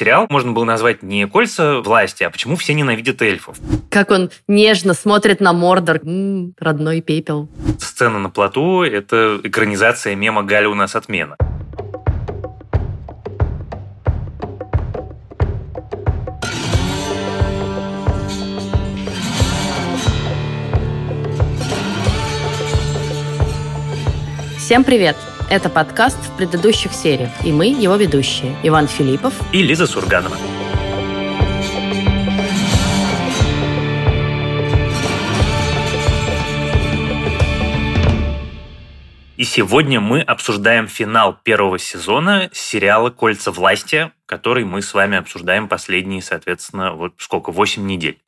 сериал можно было назвать не «Кольца власти», а «Почему все ненавидят эльфов». Как он нежно смотрит на Мордор. М-м, родной пепел. Сцена на плоту – это экранизация мема «Галя у нас отмена». Всем привет! Это подкаст в предыдущих сериях, и мы его ведущие Иван Филиппов и Лиза Сурганова. И сегодня мы обсуждаем финал первого сезона сериала «Кольца власти», который мы с вами обсуждаем последние, соответственно, вот сколько, 8 недель.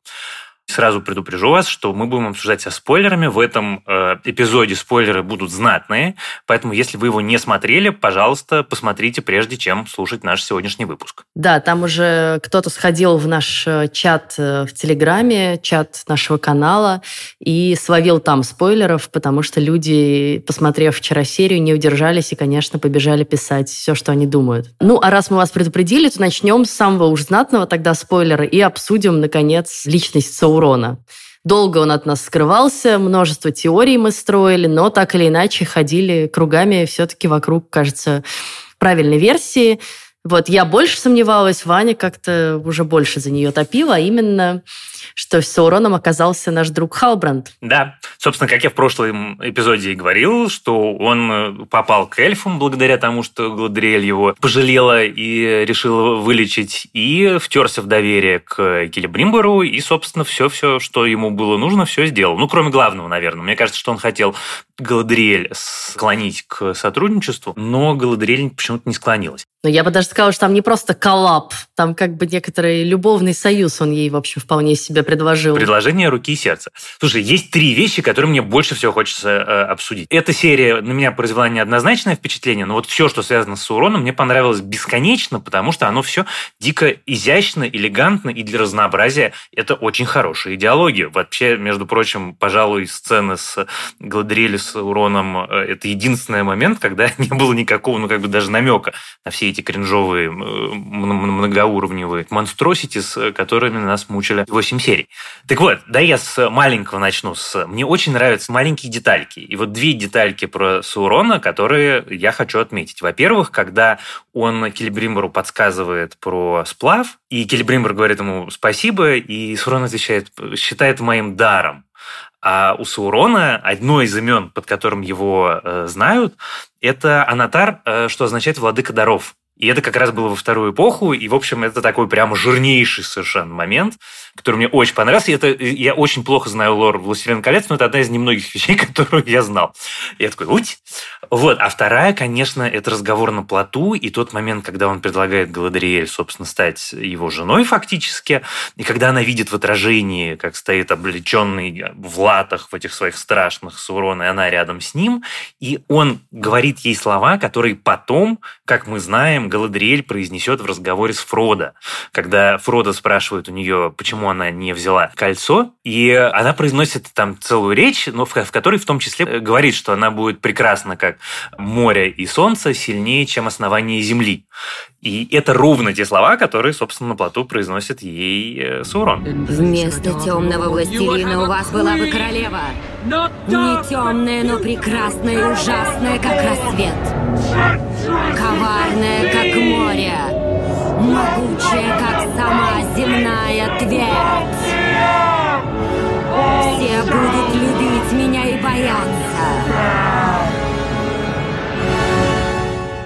Сразу предупрежу вас, что мы будем обсуждать со спойлерами. В этом э, эпизоде спойлеры будут знатные, поэтому если вы его не смотрели, пожалуйста, посмотрите, прежде чем слушать наш сегодняшний выпуск. Да, там уже кто-то сходил в наш э, чат э, в Телеграме, чат нашего канала, и словил там спойлеров, потому что люди, посмотрев вчера серию, не удержались и, конечно, побежали писать все, что они думают. Ну, а раз мы вас предупредили, то начнем с самого уж знатного тогда спойлера и обсудим, наконец, личность Саурона урона. Долго он от нас скрывался, множество теорий мы строили, но так или иначе ходили кругами все-таки вокруг, кажется, правильной версии. Вот я больше сомневалась, Ваня как-то уже больше за нее топила, а именно что Сауроном оказался наш друг Халбранд. Да, собственно, как я в прошлом эпизоде и говорил, что он э, попал к эльфам благодаря тому, что Гладриэль его пожалела и решила вылечить, и втерся в доверие к Келебримбору, и, собственно, все-все, что ему было нужно, все сделал. Ну, кроме главного, наверное. Мне кажется, что он хотел Галадриэль склонить к сотрудничеству, но Галадриэль почему-то не склонилась. Но я бы даже сказала, что там не просто коллап, там как бы некоторый любовный союз он ей, в общем, вполне себе предложил. Предложение руки и сердца. Слушай, есть три вещи, которые мне больше всего хочется э, обсудить. Эта серия на меня произвела неоднозначное впечатление, но вот все, что связано с Сауроном, мне понравилось бесконечно, потому что оно все дико изящно, элегантно, и для разнообразия это очень хорошая идеология. Вообще, между прочим, пожалуй, сцены с Гладриэль с Сауроном э, это единственный момент, когда не было никакого, ну, как бы даже намека на все эти кринжовые, многоуровневые монстросити, с которыми нас мучили 8 серий. Так вот, да я с маленького начну. С... Мне очень нравятся маленькие детальки. И вот две детальки про Саурона, которые я хочу отметить. Во-первых, когда он Келебримберу подсказывает про сплав, и Келебримбер говорит ему спасибо, и Саурон отвечает, считает моим даром. А у Саурона одно из имен, под которым его э, знают, это Анатар, э, что означает «владыка даров». И это как раз было во вторую эпоху, и, в общем, это такой прямо жирнейший совершенно момент, который мне очень понравился. И это, я очень плохо знаю лор «Властелин колец», но это одна из немногих вещей, которую я знал. Я такой, уть! Вот. А вторая, конечно, это разговор на плоту, и тот момент, когда он предлагает Галадриэль, собственно, стать его женой фактически, и когда она видит в отражении, как стоит облеченный в латах в этих своих страшных Саурон, и она рядом с ним, и он говорит ей слова, которые потом, как мы знаем, Галадриэль произнесет в разговоре с Фродо, когда Фродо спрашивает у нее, почему она не взяла кольцо, и она произносит там целую речь, но в, в которой в том числе э, говорит, что она будет прекрасна как море и солнце, сильнее, чем основание Земли. И это ровно те слова, которые, собственно, на плоту произносит ей э, Саурон. Вместо темного властелина у вас была бы королева. Не темная, но прекрасная и ужасная, как рассвет. Коварная, как море. Могучая, как сама земная твердь. Все будут любить меня и бояться.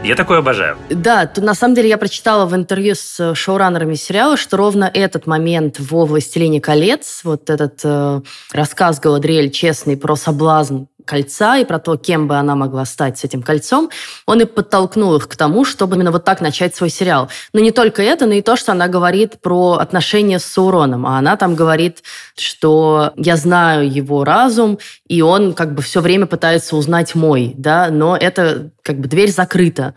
Я такое обожаю. Да, тут на самом деле я прочитала в интервью с шоураннерами сериала, что ровно этот момент во «Властелине колец», вот этот э, рассказ Галадриэль честный про соблазн кольца и про то, кем бы она могла стать с этим кольцом, он и подтолкнул их к тому, чтобы именно вот так начать свой сериал. Но не только это, но и то, что она говорит про отношения с Сауроном. А она там говорит, что я знаю его разум, и он как бы все время пытается узнать мой, да, но это как бы дверь закрыта.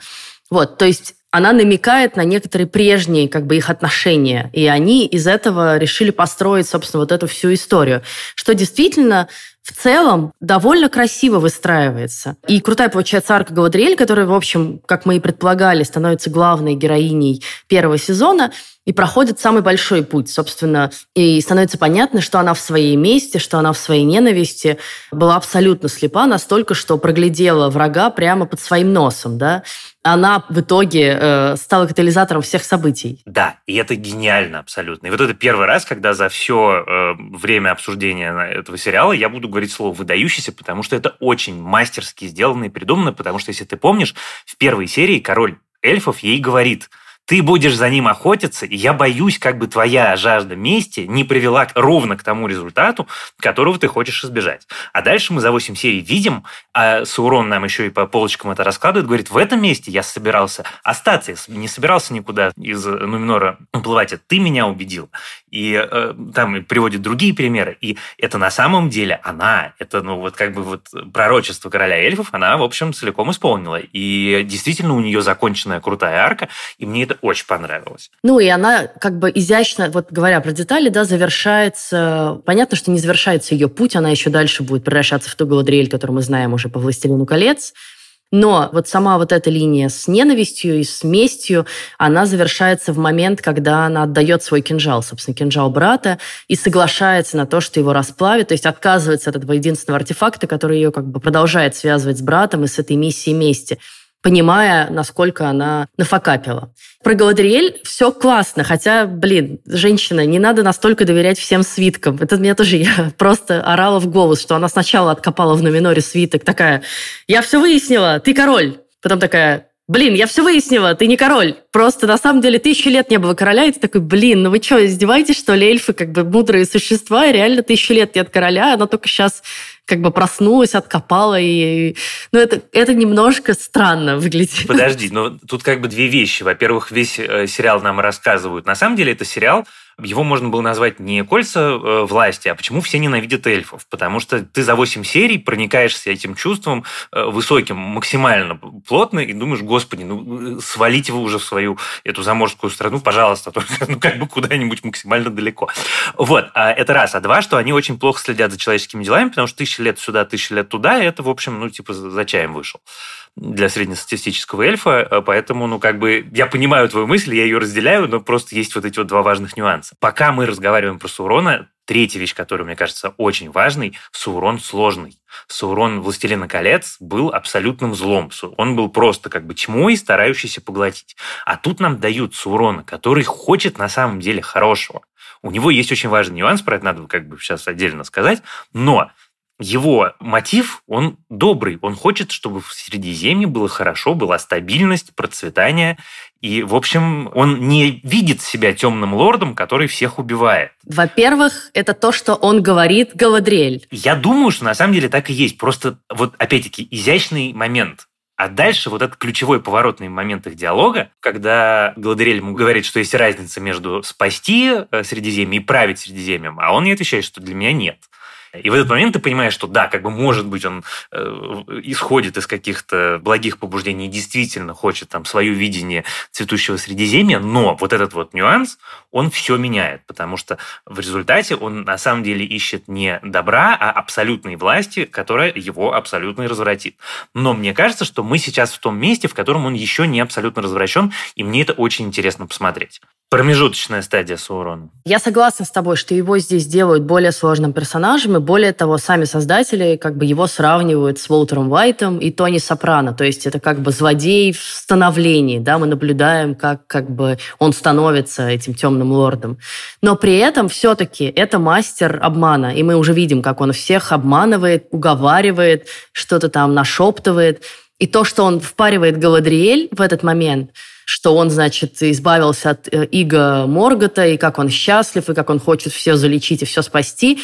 Вот, то есть она намекает на некоторые прежние как бы их отношения, и они из этого решили построить, собственно, вот эту всю историю. Что действительно в целом довольно красиво выстраивается. И крутая получается арка Галадриэль, которая, в общем, как мы и предполагали, становится главной героиней первого сезона и проходит самый большой путь, собственно, и становится понятно, что она в своей месте, что она в своей ненависти была абсолютно слепа настолько, что проглядела врага прямо под своим носом, да, она в итоге э, стала катализатором всех событий. Да, и это гениально абсолютно. И вот это первый раз, когда за все э, время обсуждения этого сериала я буду говорить слово «выдающийся», потому что это очень мастерски сделано и придумано, потому что, если ты помнишь, в первой серии король эльфов ей говорит – ты будешь за ним охотиться, и я боюсь, как бы твоя жажда мести не привела ровно к тому результату, которого ты хочешь избежать. А дальше мы за 8 серий видим, а Саурон нам еще и по полочкам это раскладывает, говорит, в этом месте я собирался остаться, не собирался никуда из Нуминора уплывать, а ты меня убедил. И э, там приводит другие примеры. И это на самом деле она, это ну вот как бы вот пророчество короля эльфов, она, в общем, целиком исполнила. И действительно у нее законченная крутая арка, и мне это очень понравилось. Ну и она как бы изящно, вот говоря про детали, да, завершается... Понятно, что не завершается ее путь, она еще дальше будет превращаться в ту Галадриэль, которую мы знаем уже по «Властелину колец», но вот сама вот эта линия с ненавистью и с местью, она завершается в момент, когда она отдает свой кинжал, собственно, кинжал брата, и соглашается на то, что его расплавит, то есть отказывается от этого единственного артефакта, который ее как бы продолжает связывать с братом и с этой миссией мести понимая, насколько она нафакапила. Про Галадриэль все классно, хотя, блин, женщина, не надо настолько доверять всем свиткам. Это мне тоже, я просто орала в голос, что она сначала откопала в Номиноре свиток, такая, я все выяснила, ты король. Потом такая, блин, я все выяснила, ты не король. Просто на самом деле тысячу лет не было короля, и ты такой, блин, ну вы что, издеваетесь, что ли, эльфы как бы мудрые существа, и реально тысячу лет нет короля, она только сейчас как бы проснулась, откопала, и... Ну, это, это немножко странно выглядит. Подожди, но тут как бы две вещи. Во-первых, весь э, сериал нам рассказывают. На самом деле это сериал, его можно было назвать не кольца э, власти, а почему все ненавидят эльфов. Потому что ты за 8 серий проникаешься этим чувством э, высоким, максимально плотно, и думаешь, господи, ну свалите вы уже в свою эту заморскую страну, пожалуйста, только ну, как бы куда-нибудь максимально далеко. Вот, а это раз. А два, что они очень плохо следят за человеческими делами, потому что лет сюда, тысяча лет туда, и это, в общем, ну, типа, за чаем вышел для среднестатистического эльфа, э, поэтому, ну, как бы, я понимаю твою мысль, я ее разделяю, но просто есть вот эти вот два важных нюанса. Пока мы разговариваем про Саурона, третья вещь, которая, мне кажется, очень важной, Саурон сложный. Саурон Властелина колец был абсолютным злом. Он был просто как бы тьмой, старающийся поглотить. А тут нам дают Саурона, который хочет на самом деле хорошего. У него есть очень важный нюанс, про это надо как бы сейчас отдельно сказать, но его мотив, он добрый. Он хочет, чтобы в Средиземье было хорошо, была стабильность, процветание. И, в общем, он не видит себя темным лордом, который всех убивает. Во-первых, это то, что он говорит Галадриэль. Я думаю, что на самом деле так и есть. Просто вот, опять-таки, изящный момент. А дальше вот этот ключевой поворотный момент их диалога, когда Гладерель ему говорит, что есть разница между спасти э, Средиземье и править Средиземьем, а он не отвечает, что для меня нет. И в этот момент ты понимаешь, что да, как бы может быть он э, исходит из каких-то благих побуждений и действительно хочет там свое видение цветущего Средиземья, но вот этот вот нюанс, он все меняет, потому что в результате он на самом деле ищет не добра, а абсолютной власти, которая его абсолютно развратит. Но мне кажется, что мы сейчас в том месте, в котором он еще не абсолютно развращен, и мне это очень интересно посмотреть. Промежуточная стадия Саурона. Я согласна с тобой, что его здесь делают более сложным персонажем, и более того, сами создатели как бы его сравнивают с Уолтером Уайтом и Тони Сопрано. То есть это как бы злодей в становлении, да, мы наблюдаем, как, как бы он становится этим темным лордом. Но при этом все-таки это мастер обмана, и мы уже видим, как он всех обманывает, уговаривает, что-то там нашептывает. И то, что он впаривает Галадриэль в этот момент – что он, значит, избавился от э, Иго Моргота, и как он счастлив, и как он хочет все залечить и все спасти.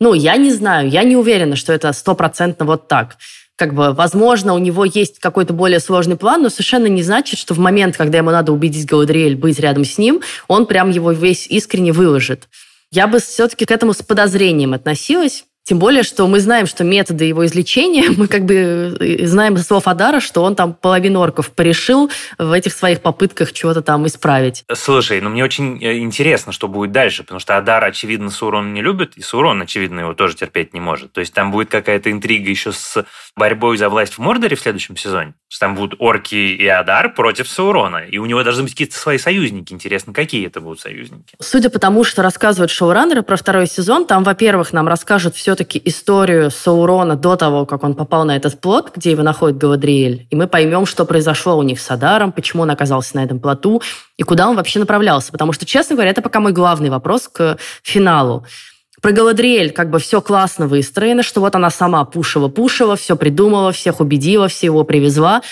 Ну, я не знаю, я не уверена, что это стопроцентно вот так. Как бы, возможно, у него есть какой-то более сложный план, но совершенно не значит, что в момент, когда ему надо убедить Галадриэль быть рядом с ним, он прям его весь искренне выложит. Я бы все-таки к этому с подозрением относилась, Тем более, что мы знаем, что методы его излечения, мы как бы э, знаем из слов Адара, что он там половину орков порешил в этих своих попытках чего-то там исправить. Слушай, ну мне очень э, интересно, что будет дальше, потому что Адар, очевидно, Саурон не любит, и Саурон, очевидно, его тоже терпеть не может. То есть там будет какая-то интрига еще с борьбой за власть в Мордоре в следующем сезоне. Там будут орки и Адар против Саурона, и у него должны быть какие-то свои союзники. Интересно, какие это будут союзники? Судя по тому, что рассказывают шоураннеры про второй сезон, там, во-первых, нам расскажут все все-таки историю Саурона до того, как он попал на этот плот, где его находит Галадриэль, и мы поймем, что произошло у них с Адаром, почему он оказался на этом плоту, и куда он вообще направлялся. Потому что, честно говоря, это пока мой главный вопрос к финалу. Про Галадриэль как бы все классно выстроено, что вот она сама пушила-пушила, все придумала, всех убедила, всего привезла.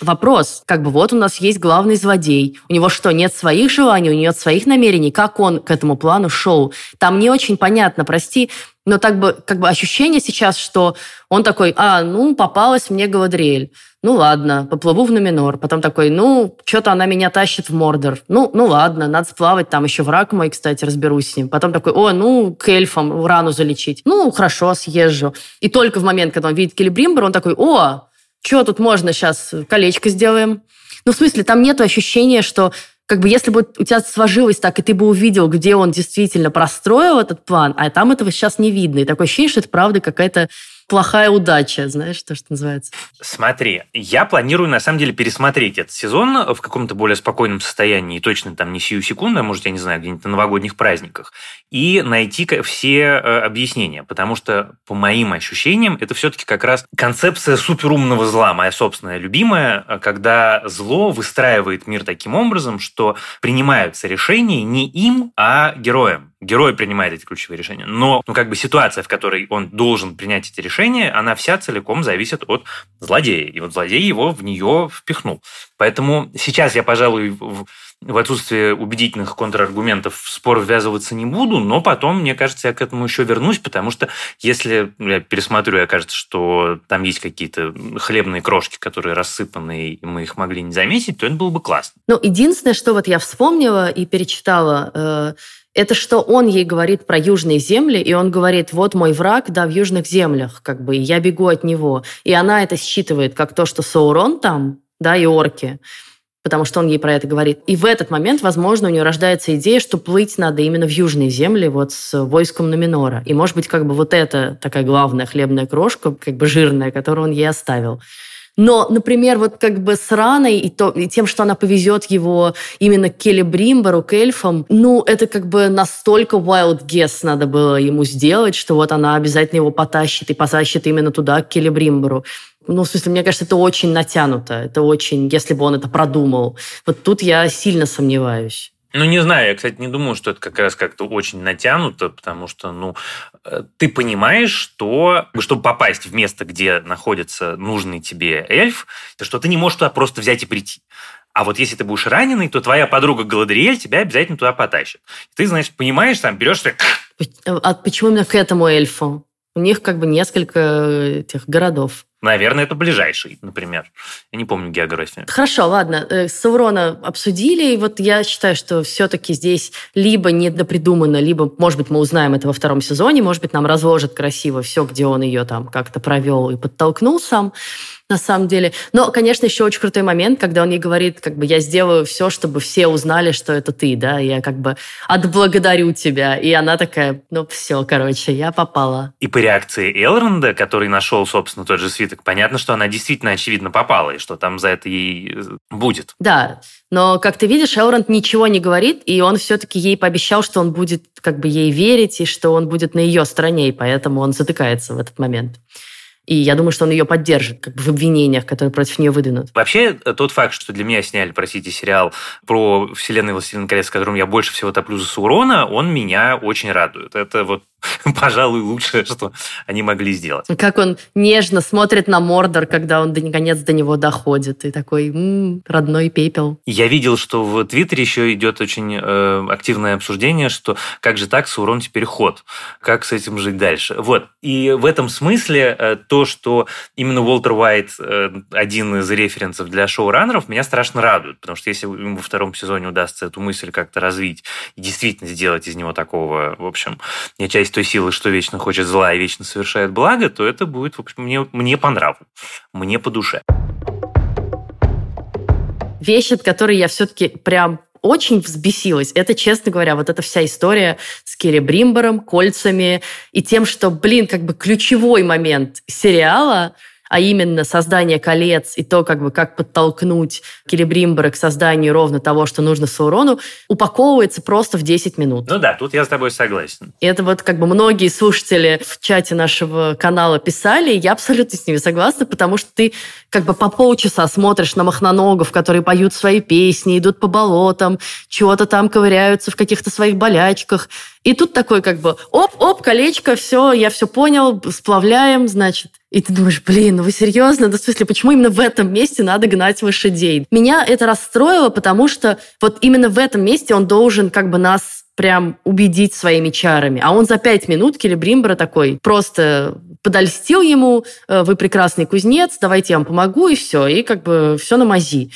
Вопрос, как бы вот у нас есть главный злодей. У него что, нет своих желаний, у него нет своих намерений? Как он к этому плану шел? Там не очень понятно, прости, но так бы, как бы ощущение сейчас, что он такой, а, ну, попалась мне Галадриэль. Ну, ладно, поплыву в Номинор. Потом такой, ну, что-то она меня тащит в Мордор. Ну, ну, ладно, надо сплавать, там еще враг мой, кстати, разберусь с ним. Потом такой, о, ну, к эльфам рану залечить. Ну, хорошо, съезжу. И только в момент, когда он видит Келебримбер, он такой, о, что тут можно сейчас, колечко сделаем. Ну, в смысле, там нет ощущения, что как бы если бы у тебя сложилось так, и ты бы увидел, где он действительно простроил этот план, а там этого сейчас не видно. И такое ощущение, что это правда какая-то плохая удача, знаешь, то, что называется. Смотри, я планирую, на самом деле, пересмотреть этот сезон в каком-то более спокойном состоянии, и точно там не сию секунду, а может, я не знаю, где-нибудь на новогодних праздниках, и найти все э, объяснения, потому что, по моим ощущениям, это все-таки как раз концепция суперумного зла, моя собственная любимая, когда зло выстраивает мир таким образом, что принимаются решения не им, а героям герой принимает эти ключевые решения. Но ну, как бы ситуация, в которой он должен принять эти решения, она вся целиком зависит от злодея. И вот злодей его в нее впихнул. Поэтому сейчас я, пожалуй, в, в отсутствие убедительных контраргументов в спор ввязываться не буду, но потом, мне кажется, я к этому еще вернусь, потому что если я пересмотрю, и окажется, что там есть какие-то хлебные крошки, которые рассыпаны, и мы их могли не заметить, то это было бы классно. Ну, единственное, что вот я вспомнила и перечитала, э, это что он ей говорит про южные земли, и он говорит, вот мой враг, да, в южных землях, как бы, я бегу от него. И она это считывает как то, что Саурон там, да, и орки, потому что он ей про это говорит. И в этот момент, возможно, у нее рождается идея, что плыть надо именно в южные земли, вот с войском Номинора. И, может быть, как бы вот это такая главная хлебная крошка, как бы жирная, которую он ей оставил. Но, например, вот как бы с Раной и, то, и тем, что она повезет его именно к Келли Бримберу, к эльфам, ну, это как бы настолько wild guess надо было ему сделать, что вот она обязательно его потащит и потащит именно туда, к Келли Бримберу. Ну, в смысле, мне кажется, это очень натянуто. Это очень, если бы он это продумал. Вот тут я сильно сомневаюсь. Ну, не знаю, я, кстати, не думаю, что это как раз как-то очень натянуто, потому что, ну, э, ты понимаешь, что, чтобы попасть в место, где находится нужный тебе эльф, что ты не можешь туда просто взять и прийти. А вот если ты будешь раненый, то твоя подруга Галадриэль тебя обязательно туда потащит. Ты, значит, понимаешь, там берешь... А почему именно к этому эльфу? У них как бы несколько этих городов. Наверное, это ближайший, например. Я не помню географию. Хорошо, ладно. Э, Саурона обсудили, и вот я считаю, что все-таки здесь либо недопридумано, либо, может быть, мы узнаем это во втором сезоне, может быть, нам разложат красиво все, где он ее там как-то провел и подтолкнул сам на самом деле. Но, конечно, еще очень крутой момент, когда он ей говорит, как бы, я сделаю все, чтобы все узнали, что это ты, да, я как бы отблагодарю тебя. И она такая, ну все, короче, я попала. И по реакции Элронда, который нашел, собственно, тот же свиток, понятно, что она действительно, очевидно, попала, и что там за это ей э, будет. Да, но, как ты видишь, Элронд ничего не говорит, и он все-таки ей пообещал, что он будет как бы ей верить, и что он будет на ее стороне, и поэтому он затыкается в этот момент. И я думаю, что он ее поддержит как бы в обвинениях, которые против нее выдвинут. Вообще, тот факт, что для меня сняли, простите, сериал про вселенную «Властелин колец», в котором я больше всего топлю за Саурона, он меня очень радует. Это вот пожалуй, лучшее, что они могли сделать. Как он нежно смотрит на Мордор, когда он до, наконец до него доходит. И такой, м-м, родной пепел. Я видел, что в Твиттере еще идет очень э, активное обсуждение, что как же так, Саурон теперь ход. Как с этим жить дальше? Вот. И в этом смысле э, то, что именно Уолтер Уайт э, один из референсов для шоураннеров, меня страшно радует. Потому что если ему во втором сезоне удастся эту мысль как-то развить и действительно сделать из него такого, в общем, не часть той силы, что вечно хочет зла и вечно совершает благо, то это будет, в общем, мне, мне по нраву, мне по душе. Вещь, от которой я все-таки прям очень взбесилась. Это, честно говоря, вот эта вся история с Керри Бримбором, кольцами и тем, что, блин, как бы ключевой момент сериала – а именно создание колец и то, как бы, как подтолкнуть Келебримбера к созданию ровно того, что нужно Саурону, упаковывается просто в 10 минут. Ну да, тут я с тобой согласен. И это вот как бы многие слушатели в чате нашего канала писали, и я абсолютно с ними согласна, потому что ты как бы по полчаса смотришь на махноногов, которые поют свои песни, идут по болотам, чего-то там ковыряются в каких-то своих болячках, и тут такой как бы оп-оп, колечко, все, я все понял, сплавляем, значит. И ты думаешь, блин, ну вы серьезно? Да в смысле, почему именно в этом месте надо гнать лошадей? Меня это расстроило, потому что вот именно в этом месте он должен как бы нас прям убедить своими чарами. А он за пять минут Келебримбера такой просто подольстил ему, «Э, вы прекрасный кузнец, давайте я вам помогу, и все. И как бы все на мази.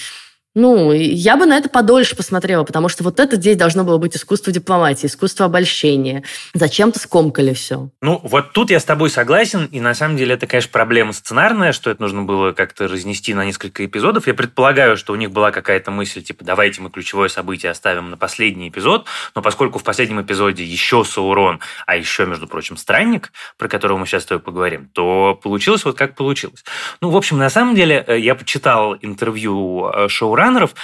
Ну, я бы на это подольше посмотрела, потому что вот это здесь должно было быть искусство дипломатии, искусство обольщения. Зачем-то скомкали все. Ну, вот тут я с тобой согласен, и на самом деле это, конечно, проблема сценарная, что это нужно было как-то разнести на несколько эпизодов. Я предполагаю, что у них была какая-то мысль, типа, давайте мы ключевое событие оставим на последний эпизод, но поскольку в последнем эпизоде еще Саурон, а еще, между прочим, Странник, про которого мы сейчас с тобой поговорим, то получилось вот как получилось. Ну, в общем, на самом деле, э, я почитал интервью э, шоура шоураннеров,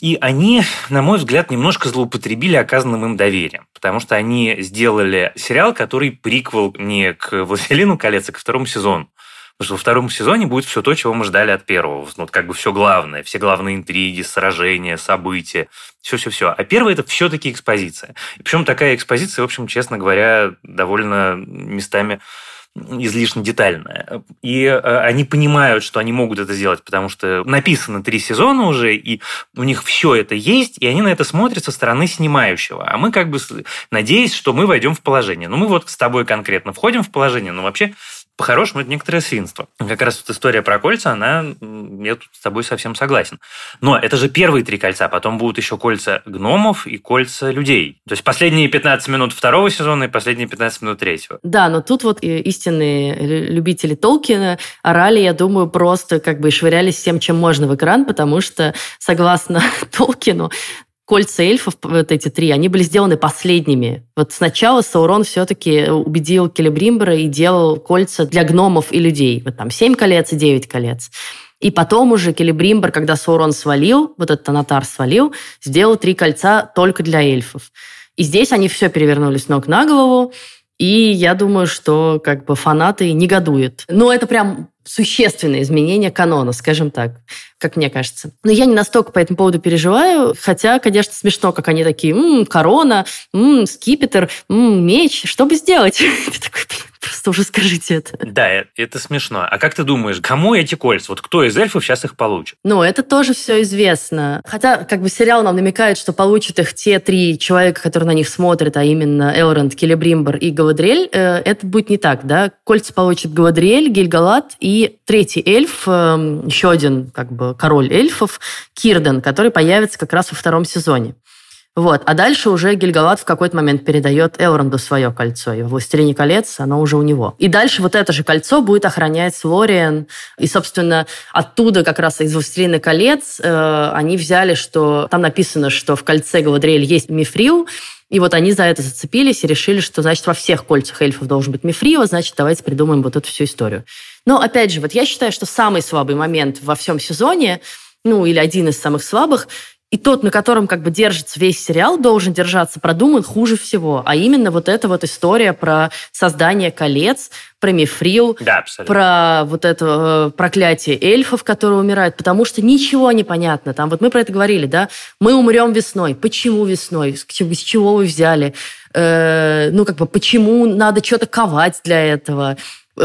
и они, на мой взгляд, немножко злоупотребили оказанным им доверием, потому что они сделали сериал, который приквел не к «Властелину колец», а к второму сезону. Потому что во втором сезоне будет все то, чего мы ждали от первого. Ну, вот как бы все главное. Все главные интриги, сражения, события. Все-все-все. А первый – это все-таки экспозиция. И причем такая экспозиция, в общем, честно говоря, довольно местами излишне детальная. И э, они понимают, что они могут это сделать, потому что написано три сезона уже, и у них все это есть, и они на это смотрят со стороны снимающего. А мы как бы надеясь, что мы войдем в положение. Ну, мы вот с тобой конкретно входим в положение, но вообще по-хорошему, это некоторое свинство. Как раз вот история про кольца, она, я тут с тобой совсем согласен. Но это же первые три кольца, потом будут еще кольца гномов и кольца людей. То есть последние 15 минут второго сезона и последние 15 минут третьего. Да, но тут вот истинные любители Толкина орали, я думаю, просто как бы швырялись всем, чем можно в экран, потому что, согласно Толкину, кольца эльфов, вот эти три, они были сделаны последними. Вот сначала Саурон все-таки убедил Келебримбера и делал кольца для гномов и людей. Вот там семь колец и девять колец. И потом уже Келебримбер, когда Саурон свалил, вот этот Анатар свалил, сделал три кольца только для эльфов. И здесь они все перевернули с ног на голову. И я думаю, что как бы фанаты негодуют. Но это прям существенное изменение канона, скажем так, как мне кажется. Но я не настолько по этому поводу переживаю, хотя, конечно, смешно, как они такие, м-м, корона, м-м, скипетр, м-м, меч, что бы сделать? Ты такой, Просто уже скажите это. Да, э, это смешно. А как ты думаешь, кому эти кольца? Вот кто из эльфов сейчас их получит? Ну, это тоже все известно. Хотя, как бы сериал нам намекает, что получат их те три человека, которые на них смотрят, а именно Элронд, Келебримбер и Галадриэль. Э, это будет не так, да? Кольца получит Галадриэль, Гильгалат и третий эльф, эм, еще один как бы король эльфов, Кирден, который появится как раз во втором сезоне. Вот. А дальше уже Гильгалат в какой-то момент передает Элронду свое кольцо. И в «Властелине колец» оно уже у него. И дальше вот это же кольцо будет охранять Лориан. И, собственно, оттуда как раз из «Властелина колец» э, они взяли, что... Там написано, что в кольце Галадриэль есть мифрил, и вот они за это зацепились и решили, что, значит, во всех кольцах эльфов должен быть мифрил, значит, давайте придумаем вот эту всю историю. Но, опять же, вот я считаю, что самый слабый момент во всем сезоне ну, или один из самых слабых, и тот, на котором как бы держится весь сериал, должен держаться продуман хуже всего. А именно вот эта вот история про создание колец, про мифрил, да, про вот это э, проклятие эльфов, которые умирают, потому что ничего не понятно. Там вот мы про это говорили, да? Мы умрем весной. Почему весной? С, с чего вы взяли? Э, ну, как бы, почему надо что-то ковать для этого?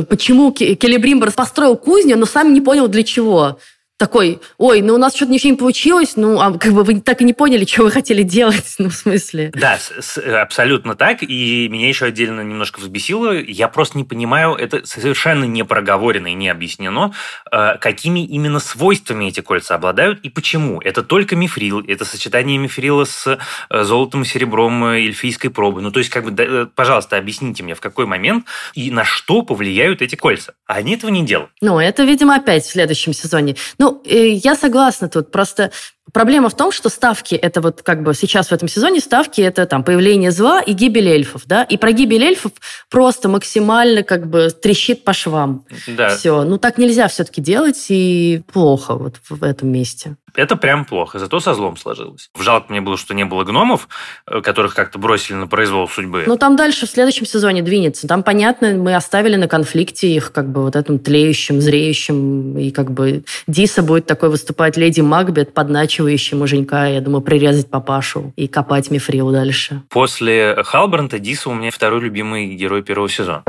Почему Келебримбер построил кузню, но сам не понял для чего? Такой, ой, ну у нас что-то ничего не получилось, ну, а как бы вы так и не поняли, что вы хотели делать, ну, в смысле. Да, с, абсолютно так, и меня еще отдельно немножко взбесило, я просто не понимаю, это совершенно не проговорено и не объяснено, э, какими именно свойствами эти кольца обладают и почему. Это только мифрил, это сочетание мифрила с э, золотом и серебром э, эльфийской пробы. Ну, то есть, как бы, пожалуйста, объясните мне, в какой момент и на что повлияют эти кольца. А они этого не делают. Ну, это, видимо, опять в следующем сезоне. Ну, я согласна тут. Просто Проблема в том, что ставки, это вот как бы сейчас в этом сезоне ставки, это там появление зла и гибель эльфов, да, и про гибель эльфов просто максимально как бы трещит по швам. Да. Все, ну так нельзя все-таки делать, и плохо вот в этом месте. Это прям плохо, зато со злом сложилось. Жалко мне было, что не было гномов, э, которых как-то бросили на произвол судьбы. Ну, там дальше в следующем сезоне двинется. Там, понятно, мы оставили на конфликте их как бы вот этом тлеющим, зреющим, и как бы Диса будет такой выступать леди Макбет, подначивающий муженька, я думаю, прирезать папашу и копать мифрил дальше. После Халбранта Диса у меня второй любимый герой первого сезона.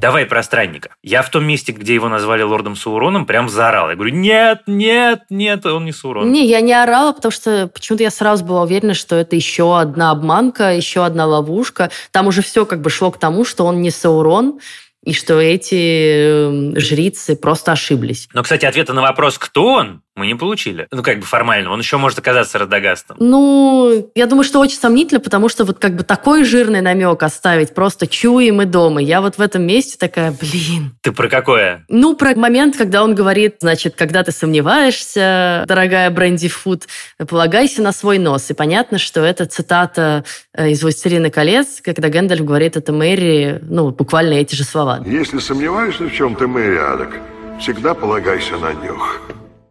Давай про странника. Я в том месте, где его назвали лордом Сауроном, прям заорал. Я говорю, нет, нет, нет, он не Саурон. Не, я не орала, потому что почему-то я сразу была уверена, что это еще одна обманка, еще одна ловушка. Там уже все как бы шло к тому, что он не Саурон, и что эти эм, жрицы просто ошиблись. Но, кстати, ответа на вопрос, кто он, мы не получили. Ну, как бы формально. Он еще может оказаться Радагастом. Ну, я думаю, что очень сомнительно, потому что вот как бы такой жирный намек оставить просто чуем и дома. Я вот в этом месте такая, блин. Ты про какое? Ну, про момент, когда он говорит, значит, когда ты сомневаешься, дорогая Бренди Фуд, полагайся на свой нос. И понятно, что это цитата э, из «Властелина колец», когда Гэндальф говорит это Мэри, ну, буквально эти же слова. Если сомневаешься в чем-то, Мериадок, всегда полагайся на нюх.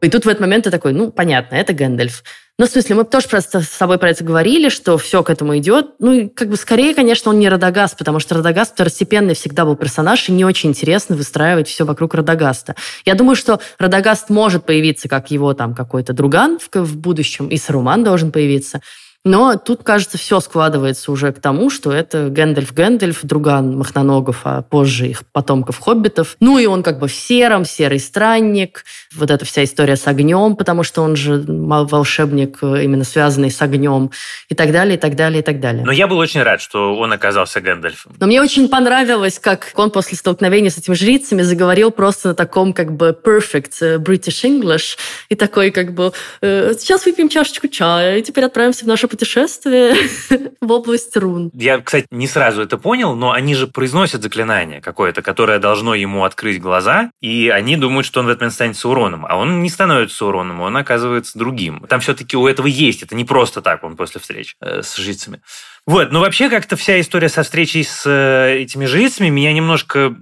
И тут в этот момент ты такой, ну, понятно, это Гэндальф. Ну, в смысле, мы тоже просто с собой про это говорили, что все к этому идет. Ну, и как бы скорее, конечно, он не Радагаст, потому что Радагаст второстепенный всегда был персонаж, и не очень интересно выстраивать все вокруг Радагаста. Я думаю, что Радагаст может появиться как его там какой-то друган в, в будущем, и Саруман должен появиться. Но тут, кажется, все складывается уже к тому, что это Гэндальф Гэндальф, друган мохноногов, а позже их потомков хоббитов. Ну и он как бы в сером, серый странник. Вот эта вся история с огнем, потому что он же волшебник, э, именно связанный с огнем. И так далее, и так далее, и так далее. Но я был очень рад, что он оказался Гэндальфом. Но мне очень понравилось, как он после столкновения с этими жрицами заговорил просто на таком как бы perfect э, British English. И такой как бы «Э, сейчас выпьем чашечку чая, и теперь отправимся в нашу путешествие в область рун. Я, кстати, не сразу это понял, но они же произносят заклинание какое-то, которое должно ему открыть глаза, и они думают, что он в этот момент станет Сауроном, а он не становится Сауроном, он оказывается другим. Там все-таки у этого есть, это не просто так он после встреч э, с жрицами. Вот, но вообще как-то вся история со встречей с э, этими жрицами меня немножко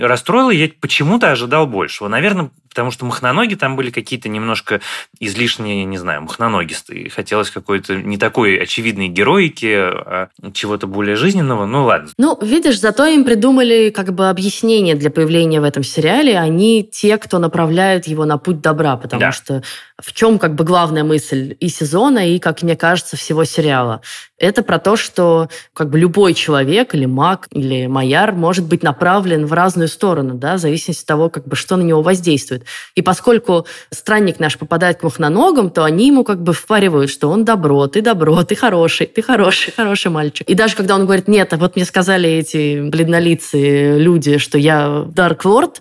расстроила. Я почему-то ожидал большего. Наверное, потому что махноноги там были какие-то немножко излишние, не знаю, махноногистые. Хотелось какой-то не такой очевидной героики, а чего-то более жизненного. Ну, ладно. Ну, видишь, зато им придумали как бы объяснение для появления в этом сериале. Они те, кто направляют его на путь добра, потому да. что в чем как бы главная мысль и сезона, и, как мне кажется, всего сериала? Это про то, что как бы любой человек или маг, или майяр может быть направлен в разную сторону, да, в зависимости от того, как бы, что на него воздействует. И поскольку странник наш попадает к махноногам, то они ему как бы впаривают, что он добро, ты добро, ты хороший, ты хороший, хороший мальчик. И даже когда он говорит, нет, а вот мне сказали эти бледнолицые люди, что я Dark Lord,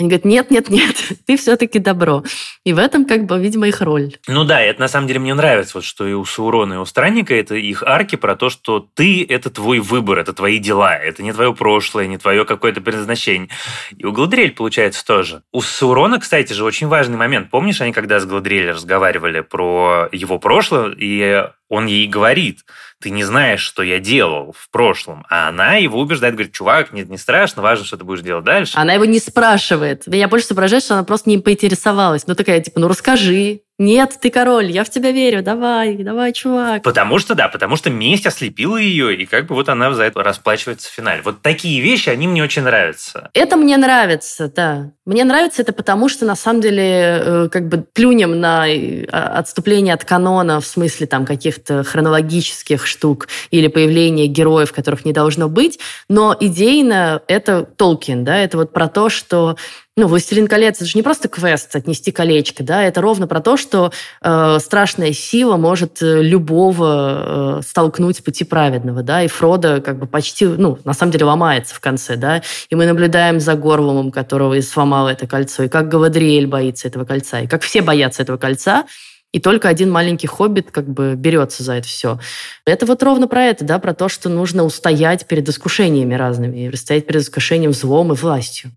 они говорят, нет, нет, нет, ты все-таки добро. И в этом, как бы, видимо, их роль. Ну да, это на самом деле мне нравится, вот, что и у Саурона, и у Странника это их арки про то, что ты – это твой выбор, это твои дела, это не твое прошлое, не твое какое-то предназначение. И у Гладриэль получается тоже. У Саурона, кстати же, очень важный момент. Помнишь, они когда с Гладриэль разговаривали про его прошлое, и он ей говорит, ты не знаешь, что я делал в прошлом. А она его убеждает, говорит, чувак, нет, не страшно, важно, что ты будешь делать дальше. Она его не спрашивает. Меня больше соображает, что она просто не поинтересовалась. Ну, такая, типа, ну, расскажи, нет, ты король, я в тебя верю, давай, давай, чувак. Потому что, да, потому что месть ослепила ее, и как бы вот она за это расплачивается в финале. Вот такие вещи, они мне очень нравятся. Это мне нравится, да. Мне нравится это потому, что на самом деле э, как бы плюнем на э, отступление от канона в смысле там каких-то хронологических штук или появления героев, которых не должно быть, но идейно это Толкин, да, это вот про то, что ну, «Властелин колец» — это же не просто квест «отнести колечко», да, это ровно про то, что э, страшная сила может э, любого э, столкнуть с пути праведного, да, и Фродо как бы почти, ну, на самом деле ломается в конце, да, и мы наблюдаем за Горлумом, которого и сломало это кольцо, и как Галадриэль боится этого кольца, и как все боятся этого кольца, и только один маленький хоббит как бы берется за это все. Это вот ровно про это, да, про то, что нужно устоять перед искушениями разными, и устоять перед искушением злом и властью.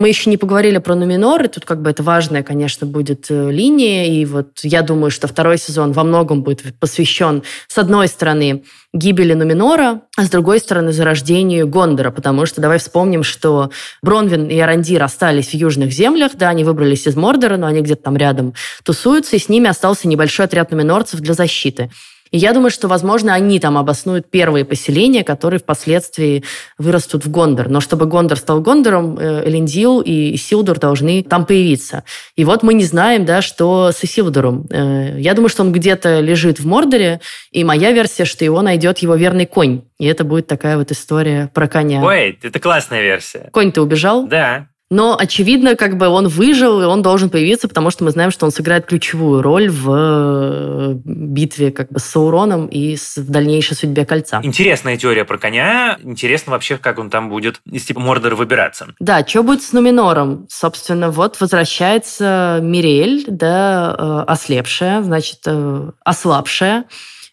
Мы еще не поговорили про Нуминор, и тут как бы это важная, конечно, будет э, линия, и вот я думаю, что второй сезон во многом будет посвящен, с одной стороны, гибели Нуминора, а с другой стороны, зарождению Гондора, потому что давай вспомним, что Бронвин и Арандир остались в южных землях, да, они выбрались из Мордора, но они где-то там рядом тусуются, и с ними остался небольшой отряд нуминорцев для защиты. И я думаю, что, возможно, они там обоснуют первые поселения, которые впоследствии вырастут в Гондор. Но чтобы Гондор стал Гондором, э, Элендил и Силдур должны там появиться. И вот мы не знаем, да, что с Исилдуром. Э, я думаю, что он где-то лежит в Мордоре, и моя версия, что его найдет его верный конь. И это будет такая вот история про коня. Ой, это классная версия. Конь-то убежал? Да. Но, очевидно, как бы он выжил, и он должен появиться, потому что мы знаем, что он сыграет ключевую роль в э, битве как бы с Сауроном и в дальнейшей судьбе кольца. Интересная теория про коня. Интересно вообще, как он там будет из типа Мордора выбираться. Да, что будет с Нуминором? Собственно, вот возвращается Мириэль, да, э, ослепшая, значит, э, ослабшая.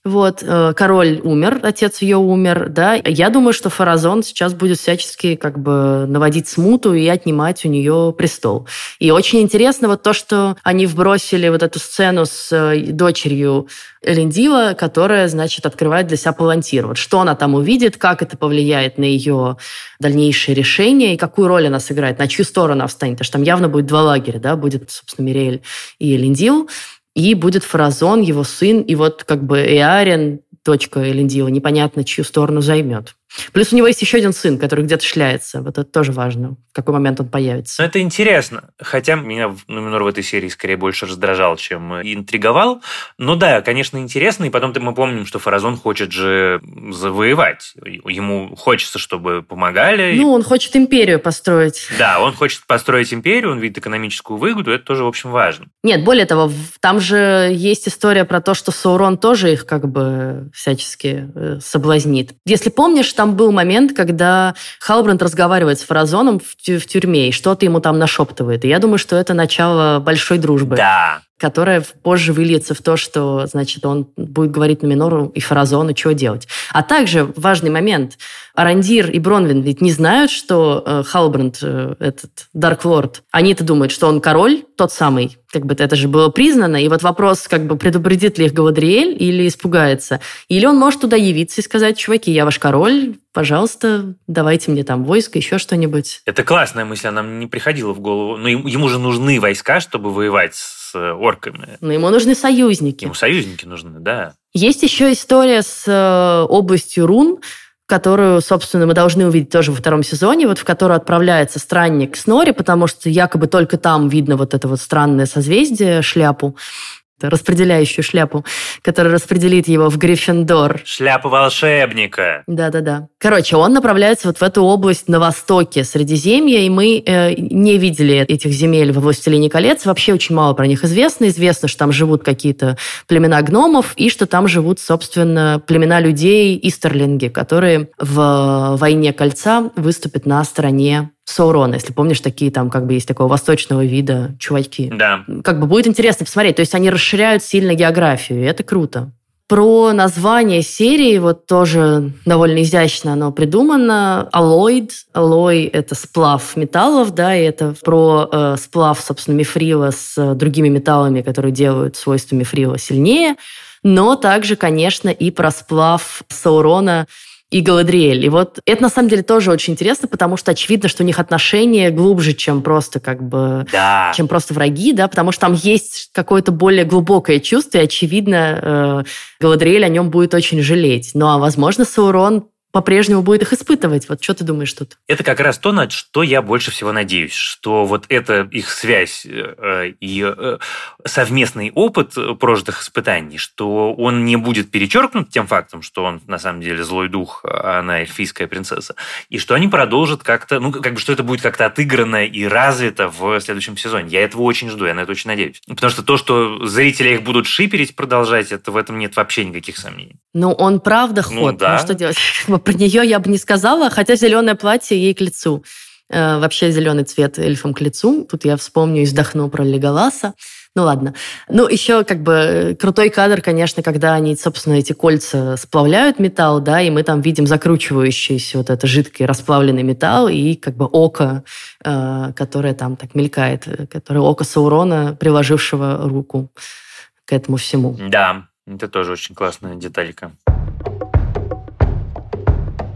Вот, э, король умер, отец ее умер, да. Я думаю, что Фаразон сейчас будет всячески как бы наводить смуту и отнимать у нее престол. И очень интересно вот то, что они вбросили вот эту сцену с э, дочерью Элендила, которая, значит, открывает для себя палантир. Вот что она там увидит, как это повлияет на ее дальнейшие решения и какую роль она сыграет, на чью сторону она встанет. Потому что там явно будет два лагеря, да, будет, собственно, Мириэль и Элендил и будет Фаразон, его сын, и вот как бы Эарен, дочка Элендила, непонятно, чью сторону займет. Плюс у него есть еще один сын, который где-то шляется. Вот это тоже важно, в какой момент он появится. Ну, это интересно. Хотя меня Нуминор в этой серии скорее больше раздражал, чем интриговал. Но да, конечно, интересно. И потом мы помним, что Фаразон хочет же завоевать. Ему хочется, чтобы помогали. Ну, он хочет империю построить. Да, он хочет построить империю, он видит экономическую выгоду. Это тоже, в общем, важно. Нет, более того, там же есть история про то, что Саурон тоже их как бы всячески э, соблазнит. Если помнишь, там был момент, когда Халбранд разговаривает с Фразоном в, в тюрьме и что-то ему там нашептывает. И я думаю, что это начало большой дружбы. Да, которая позже выльется в то, что, значит, он будет говорить на минору и Фаразону, что делать. А также важный момент. Арандир и Бронвин ведь не знают, что э, Халбранд, э, этот Дарк Лорд, они-то думают, что он король, тот самый, как бы это же было признано, и вот вопрос, как бы предупредит ли их Галадриэль или испугается. Или он может туда явиться и сказать, чуваки, я ваш король, пожалуйста, давайте мне там войско, еще что-нибудь. Это классная мысль, она мне не приходила в голову. Но ему же нужны войска, чтобы воевать с орками. Но ему нужны союзники. Ему союзники нужны, да. Есть еще история с э, областью рун, которую, собственно, мы должны увидеть тоже во втором сезоне, вот в которую отправляется странник Снори, потому что якобы только там видно вот это вот странное созвездие, шляпу распределяющую шляпу, которая распределит его в Гриффиндор. Шляпу волшебника. Да-да-да. Короче, он направляется вот в эту область на востоке Средиземья, и мы э, не видели этих земель во «Властелине колец». Вообще очень мало про них известно. Известно, что там живут какие-то племена гномов, и что там живут, собственно, племена людей Истерлинги, которые в «Войне кольца» выступят на стороне Саурона, если помнишь, такие там как бы есть такого восточного вида чувачки. Да. Как бы будет интересно посмотреть. То есть они расширяют сильно географию, и это круто. Про название серии вот тоже довольно изящно оно придумано. Аллоид. Аллой – это сплав металлов, да, и это про э, сплав, собственно, мифрила с другими металлами, которые делают свойства мифрила сильнее. Но также, конечно, и про сплав Саурона и Галадриэль. И вот это на самом деле тоже очень интересно, потому что очевидно, что у них отношения глубже, чем просто как бы, да. чем просто враги, да, потому что там есть какое-то более глубокое чувство, и очевидно, э, Галадриэль о нем будет очень жалеть. Ну а возможно, Саурон по-прежнему будет их испытывать. Вот что ты думаешь тут? Это как раз то, на что я больше всего надеюсь, что вот эта их связь э, и э, совместный опыт прожитых испытаний, что он не будет перечеркнут тем фактом, что он на самом деле злой дух, а она эльфийская принцесса, и что они продолжат как-то, ну, как бы, что это будет как-то отыграно и развито в следующем сезоне. Я этого очень жду, я на это очень надеюсь. Потому что то, что зрители их будут шиперить, продолжать, это в этом нет вообще никаких сомнений. Ну, он правда ну ход. Ну, да. ну что делать? Про нее я бы не сказала, хотя зеленое платье ей к лицу. Э, вообще зеленый цвет эльфам к лицу. Тут я вспомню и вздохну про Леголаса. Ну ладно. Ну, еще как бы э, крутой кадр, конечно, когда они, собственно, эти кольца сплавляют металл, да, и мы там видим закручивающийся вот это жидкий расплавленный металл и как бы око, э, которое там так мелькает, которое око Саурона, приложившего руку к этому всему. Да, это тоже очень классная деталька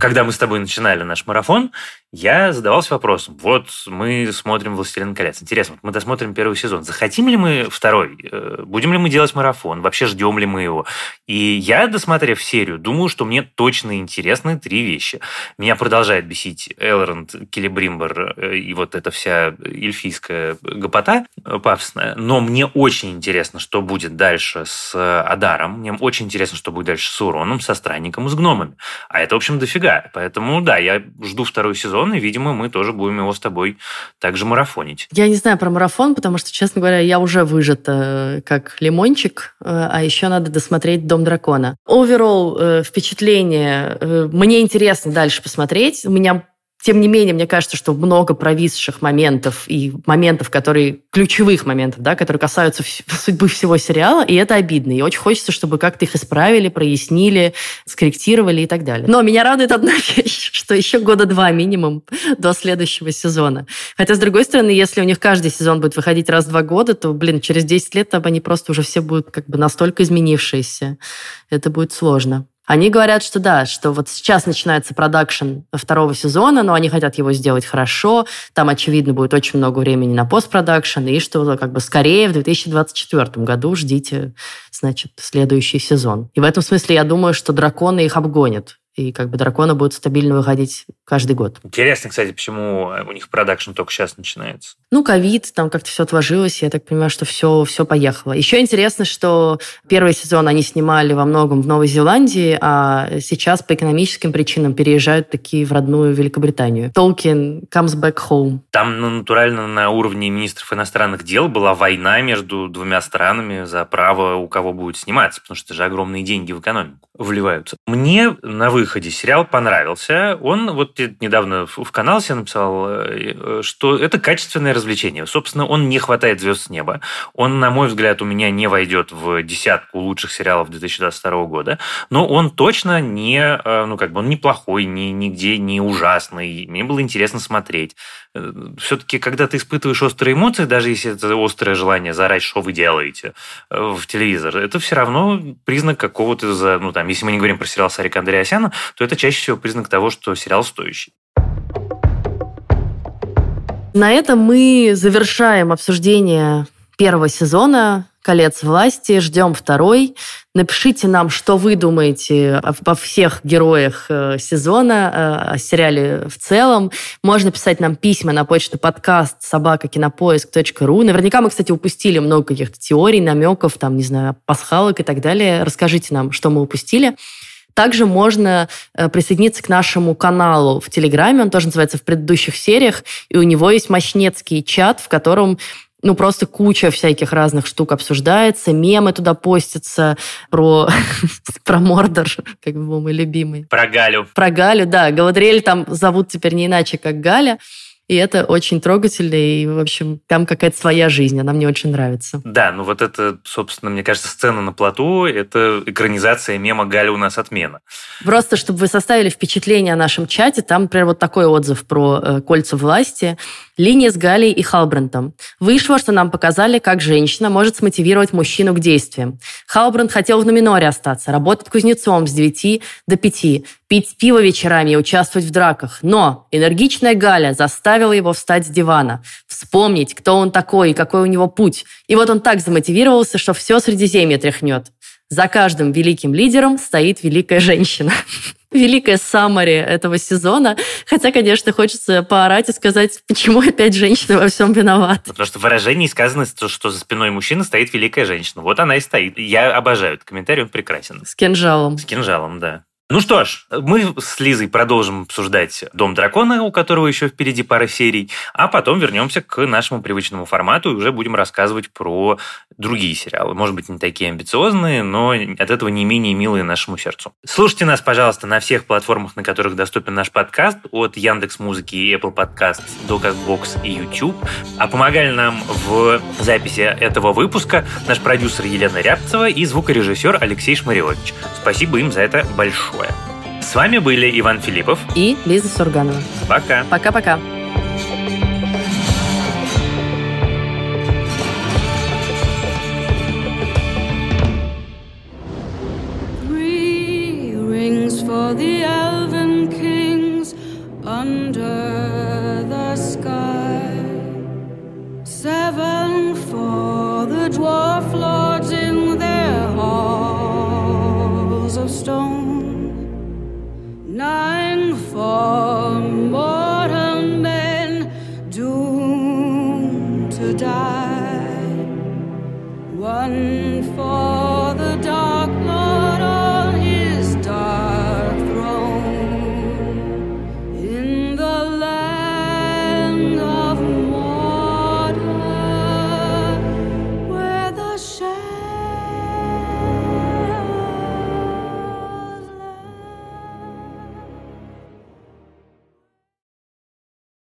когда мы с тобой начинали наш марафон, я задавался вопросом. Вот мы смотрим «Властелин колец». Интересно, мы досмотрим первый сезон. Захотим ли мы второй? Э, будем ли мы делать марафон? Вообще ждем ли мы его? И я, досмотрев серию, думаю, что мне точно интересны три вещи. Меня продолжает бесить Элронд, Келебримбер э, и вот эта вся эльфийская гопота э, пафосная. Но мне очень интересно, что будет дальше с Адаром. Мне очень интересно, что будет дальше с Уроном, со Странником и с гномами. А это, в общем, дофига. Поэтому, да, я жду второй сезон сезон, и, видимо, мы тоже будем его с тобой также марафонить. Я не знаю про марафон, потому что, честно говоря, я уже выжата э, как лимончик, э, а еще надо досмотреть «Дом дракона». Оверолл э, впечатление. Мне интересно дальше посмотреть. У меня тем не менее, мне кажется, что много провисших моментов и моментов, которые ключевых моментов, да, которые касаются судьбы всего сериала, и это обидно. И очень хочется, чтобы как-то их исправили, прояснили, скорректировали и так далее. Но меня радует одна вещь, что еще года два минимум до следующего сезона. Хотя, с другой стороны, если у них каждый сезон будет выходить раз в два года, то, блин, через 10 лет они просто уже все будут как бы настолько изменившиеся. Это будет сложно. Они говорят, что да, что вот сейчас начинается продакшн второго сезона, но они хотят его сделать хорошо, там, очевидно, будет очень много времени на постпродакшн, и что как бы скорее в 2024 году ждите, значит, следующий сезон. И в этом смысле я думаю, что драконы их обгонят и как бы драконы будут стабильно выходить каждый год. Интересно, кстати, почему у них продакшн только сейчас начинается. Ну, ковид, там как-то все отложилось, я так понимаю, что все, все поехало. Еще интересно, что первый сезон они снимали во многом в Новой Зеландии, а сейчас по экономическим причинам переезжают такие в родную Великобританию. Толкин comes back home. Там ну, натурально на уровне министров иностранных дел была война между двумя странами за право, у кого будет сниматься, потому что это же огромные деньги в экономику вливаются. Мне на выходе сериал понравился. Он вот недавно в канал себе написал, э, что это качественное развлечение. Собственно, он не хватает звезд с неба. Он, на мой взгляд, у меня не войдет в десятку лучших сериалов 2022 года, но он точно не, э, ну, как бы он неплохой, ни, нигде не ужасный. Мне было интересно смотреть. Э, Все-таки, когда ты испытываешь острые эмоции, даже если это острое желание заорать, что вы делаете в телевизор, это все равно признак какого-то, ну, там, если мы не говорим про сериал Сарика Андреасяна, то это чаще всего признак того, что сериал стоящий. На этом мы завершаем обсуждение первого сезона «Колец власти». Ждем второй. Напишите нам, что вы думаете обо всех героях э, сезона, э, о сериале в целом. Можно писать нам письма на почту подкаст собакакинопоиск.ру. Наверняка мы, кстати, упустили много каких-то теорий, намеков, там, не знаю, пасхалок и так далее. Расскажите нам, что мы упустили. Также можно э, присоединиться к нашему каналу в Телеграме, он тоже называется «В предыдущих сериях», и у него есть мощнецкий чат, в котором ну, просто куча всяких разных штук обсуждается, мемы туда постятся про, про Мордор, как бы мой любимый. Про Галю. Про Галю, да. Галадриэль там зовут теперь не иначе, как Галя. И это очень трогательно, и, в общем, там какая-то своя жизнь, она мне очень нравится. Да, ну вот это, собственно, мне кажется, сцена на плоту, это экранизация мема «Галя у нас отмена». Просто, чтобы вы составили впечатление о нашем чате, там, например, вот такой отзыв про э, «Кольца власти». Линия с Галей и Халбрантом. Вышло, что нам показали, как женщина может смотивировать мужчину к действиям. Халбрант хотел в Нуминоре остаться, работать кузнецом с 9 до 5, пить пиво вечерами и участвовать в драках. Но энергичная Галя заставила его встать с дивана, вспомнить, кто он такой и какой у него путь. И вот он так замотивировался, что все Средиземье тряхнет. За каждым великим лидером стоит великая женщина. великая саммари этого сезона. Хотя, конечно, хочется поорать и сказать, почему опять женщина во всем виновата. Потому что в выражении сказано, что за спиной мужчины стоит великая женщина. Вот она и стоит. Я обожаю этот комментарий, он прекрасен. С кинжалом. С кинжалом, да. Ну что ж, мы с Лизой продолжим обсуждать «Дом дракона», у которого еще впереди пара серий, а потом вернемся к нашему привычному формату и уже будем рассказывать про другие сериалы. Может быть, не такие амбициозные, но от этого не менее милые нашему сердцу. Слушайте нас, пожалуйста, на всех платформах, на которых доступен наш подкаст, от Яндекс Музыки и Apple Podcast до Castbox и YouTube. А помогали нам в записи этого выпуска наш продюсер Елена Рябцева и звукорежиссер Алексей Шмаревич. Спасибо им за это большое такое. С вами были Иван Филиппов и Лиза Сурганова. Пока. Пока-пока.